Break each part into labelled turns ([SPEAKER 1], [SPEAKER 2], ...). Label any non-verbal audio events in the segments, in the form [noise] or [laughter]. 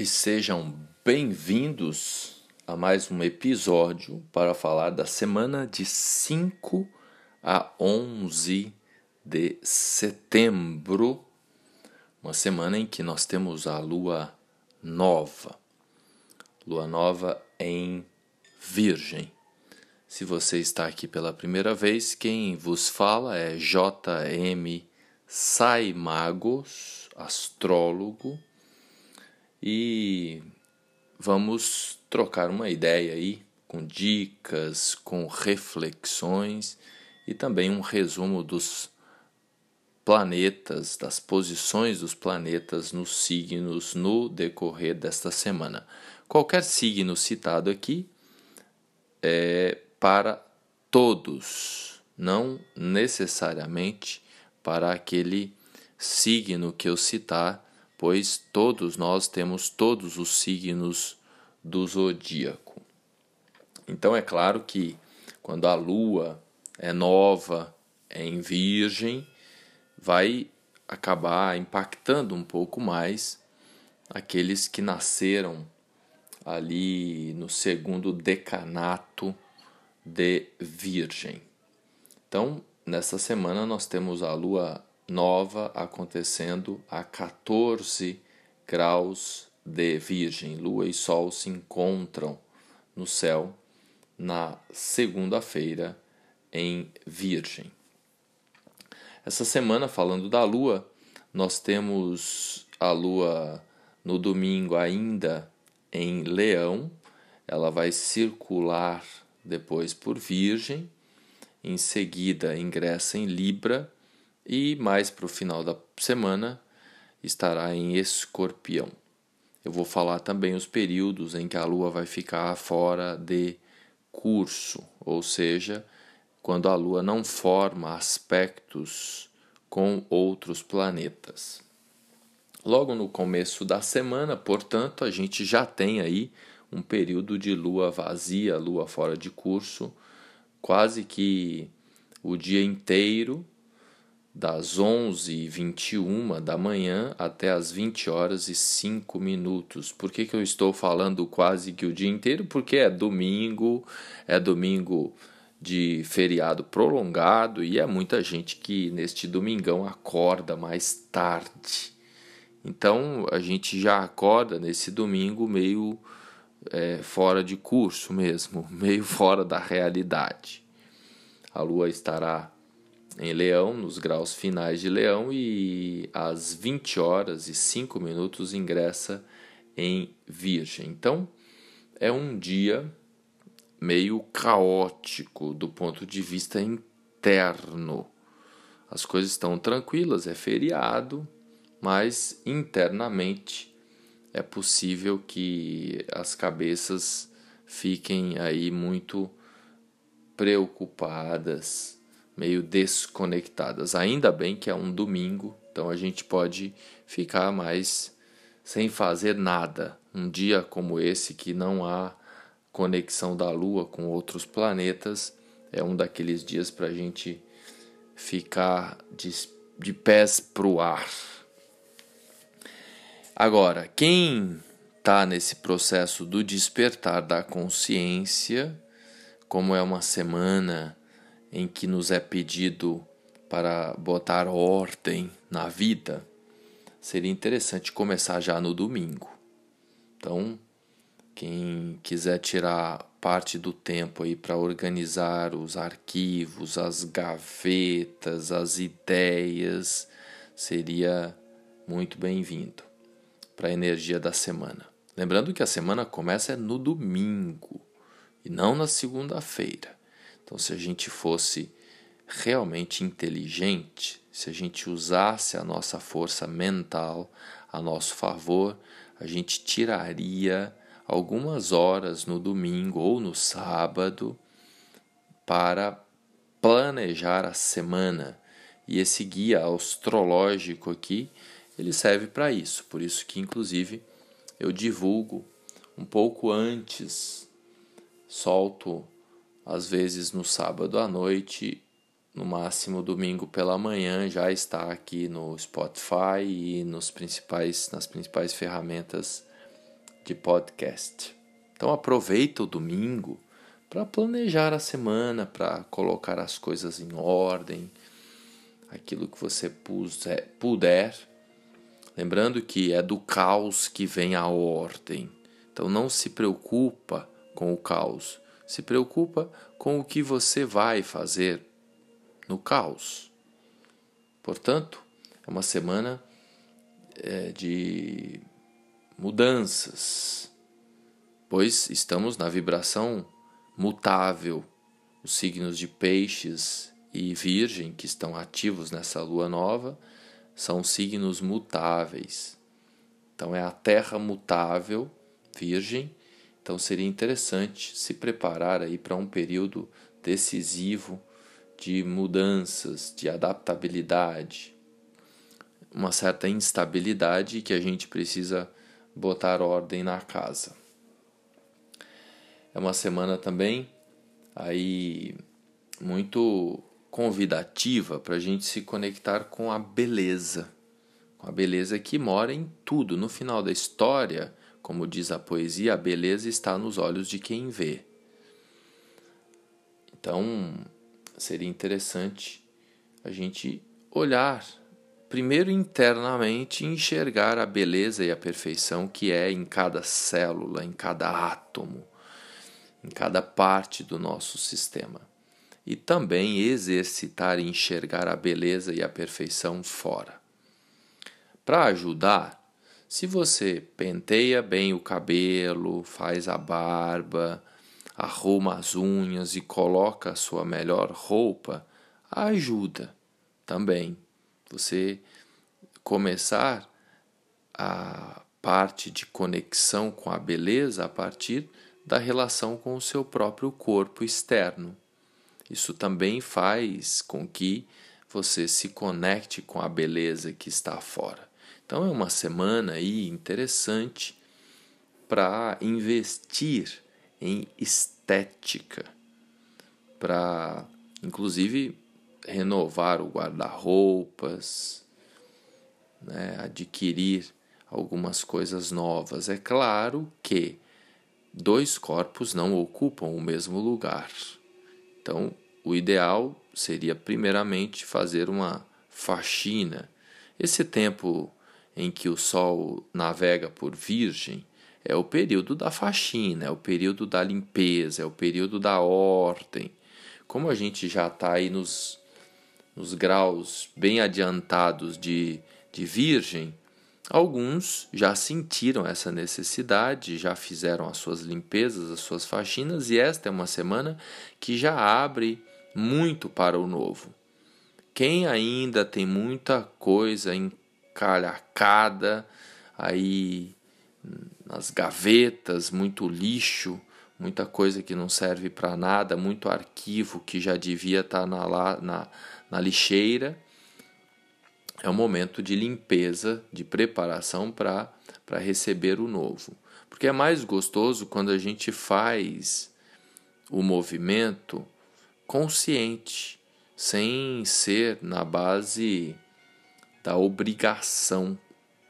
[SPEAKER 1] e sejam bem-vindos a mais um episódio para falar da semana de 5 a 11 de setembro, uma semana em que nós temos a lua nova, lua nova em Virgem. Se você está aqui pela primeira vez, quem vos fala é JM Saimagos, astrólogo e vamos trocar uma ideia aí com dicas, com reflexões e também um resumo dos planetas, das posições dos planetas nos signos no decorrer desta semana. Qualquer signo citado aqui é para todos, não necessariamente para aquele signo que eu citar pois todos nós temos todos os signos do zodíaco. Então é claro que quando a lua é nova, é em Virgem, vai acabar impactando um pouco mais aqueles que nasceram ali no segundo decanato de Virgem. Então, nessa semana nós temos a lua nova acontecendo a 14 graus de Virgem. Lua e Sol se encontram no céu na segunda-feira em Virgem. Essa semana, falando da Lua, nós temos a Lua no domingo ainda em Leão, ela vai circular depois por Virgem, em seguida ingressa em Libra e mais para o final da semana estará em Escorpião. Eu vou falar também os períodos em que a Lua vai ficar fora de curso, ou seja, quando a Lua não forma aspectos com outros planetas. Logo no começo da semana, portanto, a gente já tem aí um período de lua vazia, lua fora de curso, quase que o dia inteiro das 11h21 da manhã até as 20 horas e 5 minutos. Por que, que eu estou falando quase que o dia inteiro? Porque é domingo, é domingo de feriado prolongado e é muita gente que neste domingão acorda mais tarde. Então a gente já acorda nesse domingo meio é, fora de curso mesmo, [laughs] meio fora da realidade. A lua estará em Leão, nos graus finais de Leão, e às 20 horas e 5 minutos ingressa em Virgem. Então, é um dia meio caótico do ponto de vista interno. As coisas estão tranquilas, é feriado, mas internamente é possível que as cabeças fiquem aí muito preocupadas meio desconectadas. Ainda bem que é um domingo, então a gente pode ficar mais sem fazer nada. Um dia como esse que não há conexão da Lua com outros planetas é um daqueles dias para a gente ficar de, de pés pro ar. Agora, quem está nesse processo do despertar da consciência, como é uma semana em que nos é pedido para botar ordem na vida, seria interessante começar já no domingo. Então, quem quiser tirar parte do tempo aí para organizar os arquivos, as gavetas, as ideias, seria muito bem-vindo para a energia da semana. Lembrando que a semana começa no domingo e não na segunda-feira. Então, se a gente fosse realmente inteligente, se a gente usasse a nossa força mental a nosso favor, a gente tiraria algumas horas no domingo ou no sábado para planejar a semana. E esse guia astrológico aqui, ele serve para isso. Por isso que inclusive eu divulgo um pouco antes, solto às vezes no sábado à noite, no máximo domingo pela manhã, já está aqui no Spotify e nos principais, nas principais ferramentas de podcast. Então aproveita o domingo para planejar a semana, para colocar as coisas em ordem, aquilo que você puder. Lembrando que é do caos que vem a ordem. Então não se preocupa com o caos, se preocupa com o que você vai fazer no caos. Portanto, é uma semana é, de mudanças, pois estamos na vibração mutável. Os signos de Peixes e Virgem, que estão ativos nessa lua nova, são signos mutáveis. Então é a Terra mutável, Virgem. Então seria interessante se preparar aí para um período decisivo de mudanças, de adaptabilidade, uma certa instabilidade que a gente precisa botar ordem na casa. É uma semana também aí muito convidativa para a gente se conectar com a beleza, com a beleza que mora em tudo. No final da história, como diz a poesia, a beleza está nos olhos de quem vê. Então, seria interessante a gente olhar primeiro internamente enxergar a beleza e a perfeição que é em cada célula, em cada átomo, em cada parte do nosso sistema. E também exercitar e enxergar a beleza e a perfeição fora. Para ajudar, se você penteia bem o cabelo, faz a barba, arruma as unhas e coloca a sua melhor roupa, ajuda também. Você começar a parte de conexão com a beleza a partir da relação com o seu próprio corpo externo. Isso também faz com que você se conecte com a beleza que está fora. Então é uma semana aí interessante para investir em estética, para inclusive renovar o guarda-roupas, né, adquirir algumas coisas novas. É claro que dois corpos não ocupam o mesmo lugar. Então, o ideal seria, primeiramente, fazer uma faxina. Esse tempo em que o Sol navega por Virgem é o período da faxina, é o período da limpeza, é o período da ordem. Como a gente já está aí nos, nos graus bem adiantados de, de Virgem, alguns já sentiram essa necessidade, já fizeram as suas limpezas, as suas faxinas, e esta é uma semana que já abre muito para o novo. Quem ainda tem muita coisa encalhacada aí nas gavetas, muito lixo, muita coisa que não serve para nada, muito arquivo que já devia estar tá na, na, na lixeira, é um momento de limpeza, de preparação para receber o novo. Porque é mais gostoso quando a gente faz o movimento consciente, sem ser na base da obrigação.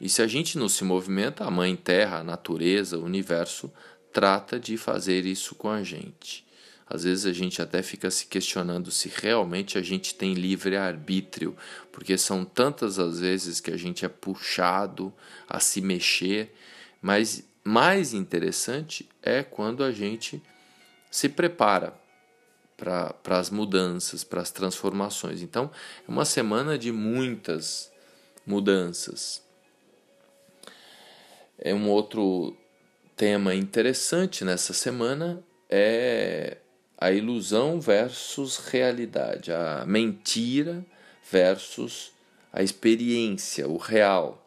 [SPEAKER 1] E se a gente não se movimenta, a Mãe Terra, a natureza, o universo trata de fazer isso com a gente. Às vezes a gente até fica se questionando se realmente a gente tem livre arbítrio, porque são tantas as vezes que a gente é puxado a se mexer, mas mais interessante é quando a gente se prepara para as mudanças, para as transformações. Então, é uma semana de muitas mudanças. É um outro tema interessante nessa semana é a ilusão versus realidade, a mentira versus a experiência, o real,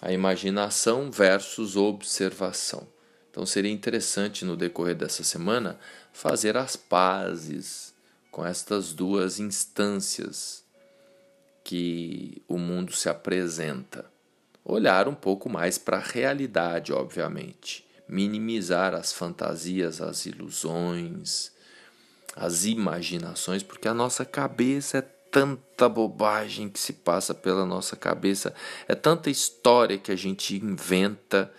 [SPEAKER 1] a imaginação versus observação. Então seria interessante no decorrer dessa semana fazer as pazes com estas duas instâncias que o mundo se apresenta. Olhar um pouco mais para a realidade, obviamente minimizar as fantasias, as ilusões, as imaginações, porque a nossa cabeça é tanta bobagem que se passa pela nossa cabeça, é tanta história que a gente inventa,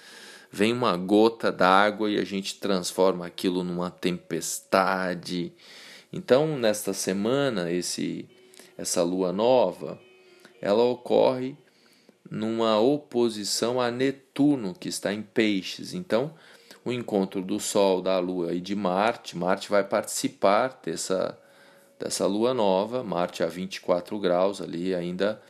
[SPEAKER 1] vem uma gota d'água e a gente transforma aquilo numa tempestade. Então, nesta semana, esse essa lua nova, ela ocorre numa oposição a Netuno, que está em Peixes. Então, o encontro do Sol, da Lua e de Marte, Marte vai participar dessa, dessa lua nova, Marte a 24 graus ali, ainda,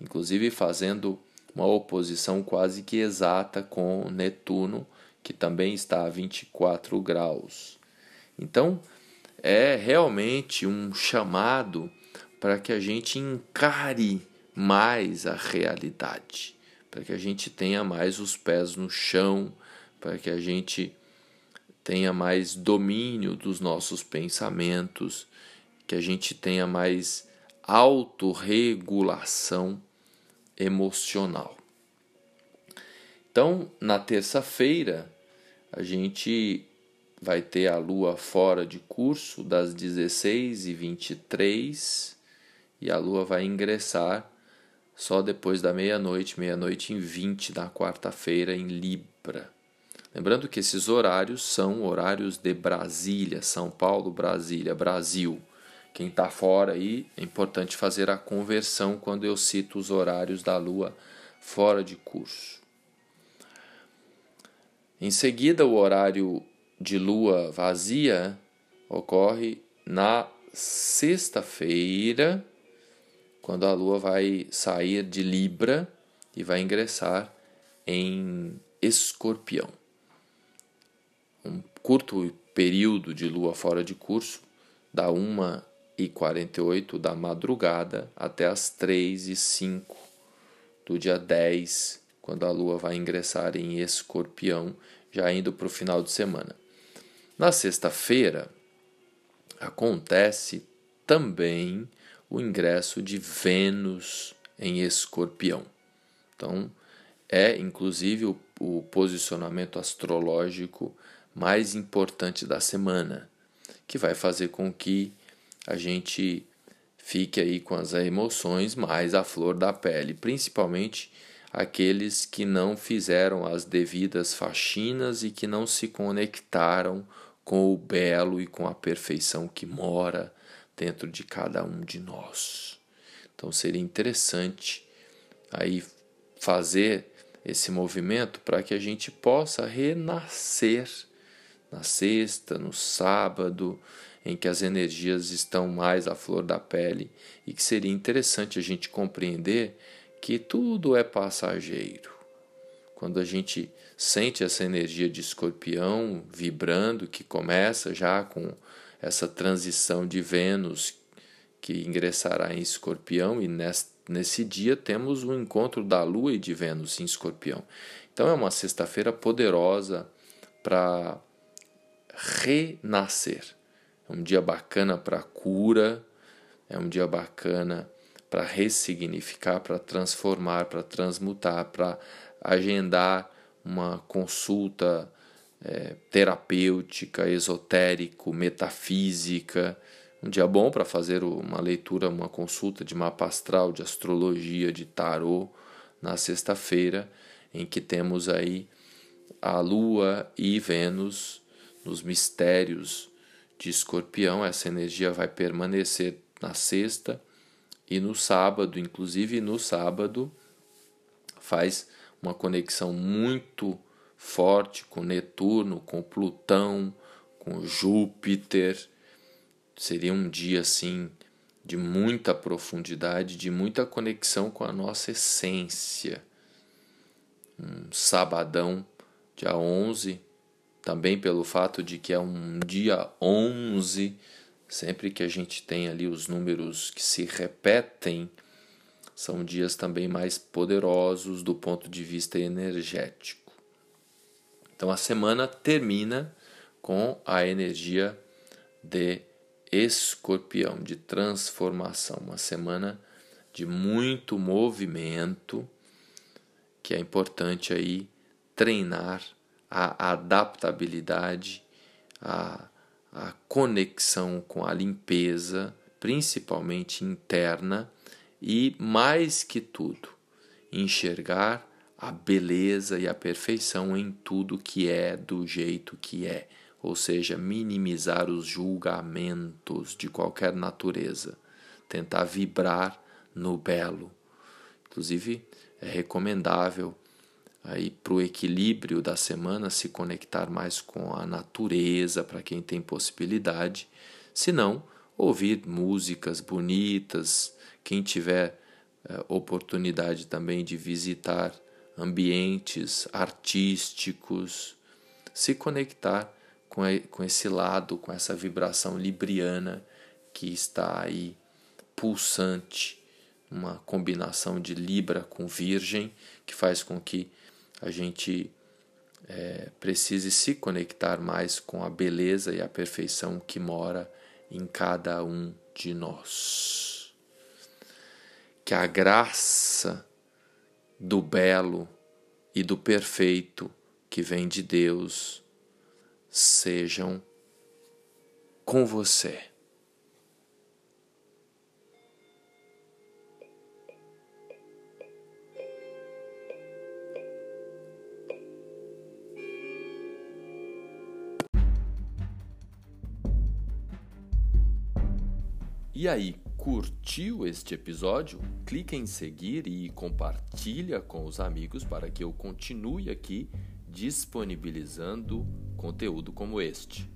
[SPEAKER 1] inclusive fazendo uma oposição quase que exata com Netuno, que também está a 24 graus. Então, é realmente um chamado para que a gente encare mais a realidade, para que a gente tenha mais os pés no chão, para que a gente tenha mais domínio dos nossos pensamentos, que a gente tenha mais autorregulação emocional. Então, na terça-feira, a gente vai ter a lua fora de curso das 16h23 e a lua vai ingressar só depois da meia-noite, meia-noite em 20 da quarta-feira em Libra. Lembrando que esses horários são horários de Brasília, São Paulo, Brasília, Brasil. Quem está fora aí, é importante fazer a conversão quando eu cito os horários da Lua fora de curso. Em seguida, o horário de Lua vazia ocorre na sexta-feira, quando a Lua vai sair de Libra e vai ingressar em Escorpião. Um curto período de Lua fora de curso, da 1 e 48 da madrugada até as 3 e 5 do dia 10, quando a Lua vai ingressar em Escorpião, já indo para o final de semana. Na sexta-feira acontece também o ingresso de Vênus em Escorpião. Então, é inclusive o, o posicionamento astrológico mais importante da semana, que vai fazer com que a gente fique aí com as emoções mais à flor da pele, principalmente aqueles que não fizeram as devidas faxinas e que não se conectaram com o belo e com a perfeição que mora dentro de cada um de nós. Então seria interessante aí fazer esse movimento para que a gente possa renascer na sexta, no sábado, em que as energias estão mais à flor da pele e que seria interessante a gente compreender que tudo é passageiro. Quando a gente sente essa energia de escorpião vibrando, que começa já com essa transição de Vênus que ingressará em escorpião, e nesse dia temos o encontro da Lua e de Vênus em escorpião. Então é uma sexta-feira poderosa para renascer. É um dia bacana para cura, é um dia bacana para ressignificar, para transformar, para transmutar, para agendar uma consulta é, terapêutica, esotérico, metafísica. Um dia bom para fazer uma leitura, uma consulta de mapa astral, de astrologia, de tarô, na sexta-feira, em que temos aí a Lua e Vênus nos mistérios de Escorpião. Essa energia vai permanecer na sexta e no sábado, inclusive no sábado, faz uma conexão muito forte com Netuno, com Plutão, com Júpiter. Seria um dia assim de muita profundidade, de muita conexão com a nossa essência. Um sabadão, dia 11, também pelo fato de que é um dia 11 Sempre que a gente tem ali os números que se repetem, são dias também mais poderosos do ponto de vista energético. Então a semana termina com a energia de escorpião, de transformação, uma semana de muito movimento, que é importante aí treinar a adaptabilidade, a a conexão com a limpeza, principalmente interna, e mais que tudo, enxergar a beleza e a perfeição em tudo que é do jeito que é, ou seja, minimizar os julgamentos de qualquer natureza, tentar vibrar no belo. Inclusive, é recomendável aí para o equilíbrio da semana se conectar mais com a natureza para quem tem possibilidade, se não ouvir músicas bonitas, quem tiver é, oportunidade também de visitar ambientes artísticos, se conectar com, com esse lado, com essa vibração libriana que está aí pulsante, uma combinação de Libra com Virgem, que faz com que a gente é, precise se conectar mais com a beleza e a perfeição que mora em cada um de nós. Que a graça do belo e do perfeito que vem de Deus sejam com você. E aí, curtiu este episódio? Clique em seguir e compartilha com os amigos para que eu continue aqui disponibilizando conteúdo como este.